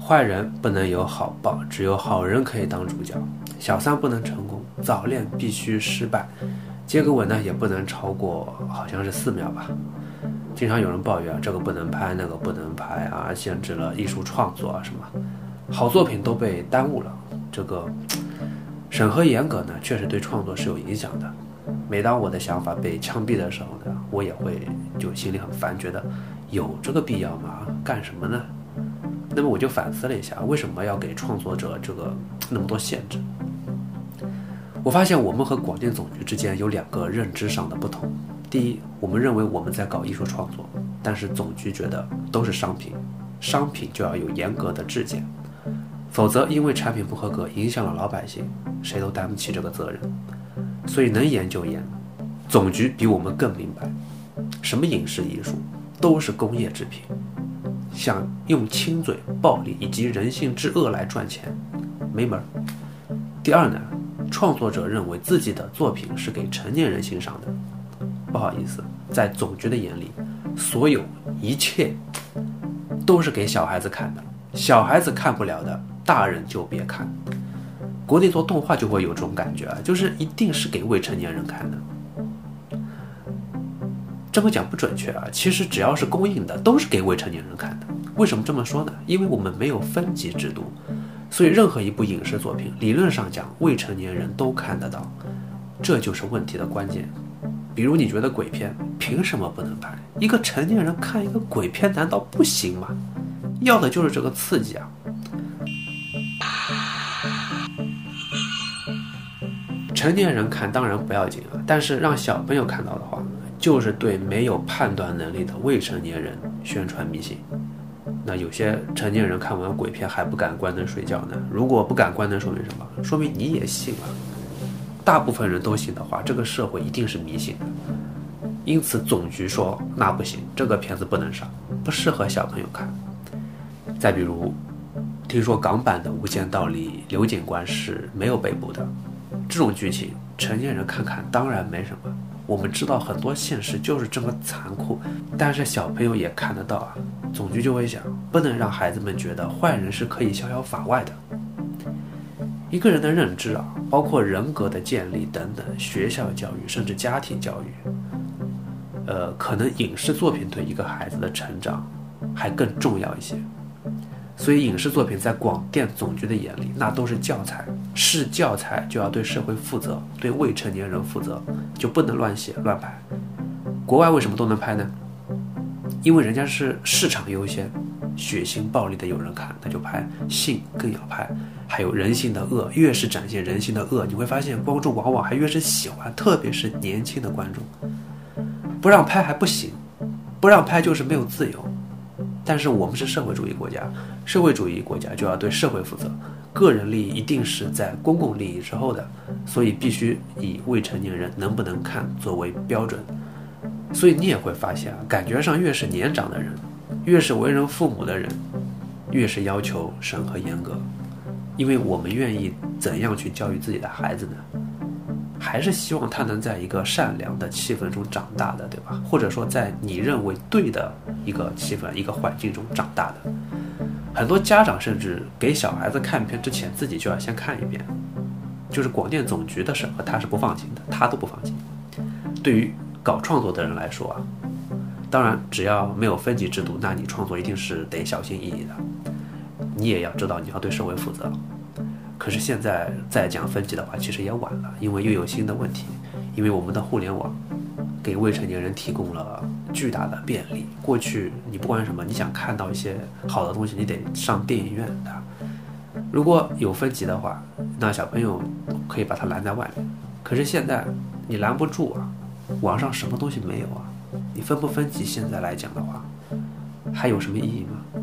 坏人不能有好报，只有好人可以当主角。小三不能成功，早恋必须失败。接个吻呢，也不能超过，好像是四秒吧。经常有人抱怨这个不能拍，那个不能拍啊，限制了艺术创作啊什么，好作品都被耽误了。这个审核严格呢，确实对创作是有影响的。每当我的想法被枪毙的时候呢，我也会就心里很烦，觉得有这个必要吗？干什么呢？那么我就反思了一下，为什么要给创作者这个那么多限制？我发现我们和广电总局之间有两个认知上的不同。第一，我们认为我们在搞艺术创作，但是总局觉得都是商品，商品就要有严格的质检，否则因为产品不合格影响了老百姓，谁都担不起这个责任。所以能严就严。总局比我们更明白，什么影视艺术都是工业制品，想用亲嘴、暴力以及人性之恶来赚钱，没门儿。第二呢？创作者认为自己的作品是给成年人欣赏的，不好意思，在总局的眼里，所有一切都是给小孩子看的，小孩子看不了的，大人就别看。国内做动画就会有这种感觉啊，就是一定是给未成年人看的。这么讲不准确啊，其实只要是公映的，都是给未成年人看的。为什么这么说呢？因为我们没有分级制度。所以，任何一部影视作品，理论上讲，未成年人都看得到，这就是问题的关键。比如，你觉得鬼片凭什么不能拍？一个成年人看一个鬼片，难道不行吗？要的就是这个刺激啊！成年人看当然不要紧啊，但是让小朋友看到的话，就是对没有判断能力的未成年人宣传迷信。那有些成年人看完鬼片还不敢关灯睡觉呢。如果不敢关灯，说明什么？说明你也信了。大部分人都信的话，这个社会一定是迷信的。因此，总局说那不行，这个片子不能上，不适合小朋友看。再比如，听说港版的《无间道》里刘警官是没有被捕的，这种剧情成年人看看当然没什么。我们知道很多现实就是这么残酷，但是小朋友也看得到啊。总局就会想，不能让孩子们觉得坏人是可以逍遥法外的。一个人的认知啊，包括人格的建立等等，学校教育甚至家庭教育，呃，可能影视作品对一个孩子的成长还更重要一些。所以，影视作品在广电总局的眼里，那都是教材。是教材就要对社会负责，对未成年人负责，就不能乱写乱拍。国外为什么都能拍呢？因为人家是市场优先，血腥暴力的有人看，那就拍；性更要拍，还有人性的恶，越是展现人性的恶，你会发现观众往往还越是喜欢，特别是年轻的观众。不让拍还不行，不让拍就是没有自由。但是我们是社会主义国家，社会主义国家就要对社会负责，个人利益一定是在公共利益之后的，所以必须以未成年人能不能看作为标准。所以你也会发现啊，感觉上越是年长的人，越是为人父母的人，越是要求审核严格，因为我们愿意怎样去教育自己的孩子呢？还是希望他能在一个善良的气氛中长大的，对吧？或者说，在你认为对的一个气氛、一个环境中长大的。很多家长甚至给小孩子看片之前，自己就要先看一遍。就是广电总局的审核，他是不放心的，他都不放心。对于搞创作的人来说啊，当然只要没有分级制度，那你创作一定是得小心翼翼的。你也要知道，你要对社会负责。可是现在再讲分级的话，其实也晚了，因为又有新的问题。因为我们的互联网给未成年人提供了巨大的便利。过去你不管什么，你想看到一些好的东西，你得上电影院的。如果有分级的话，那小朋友可以把它拦在外面。可是现在你拦不住啊，网上什么东西没有啊？你分不分级？现在来讲的话，还有什么意义吗？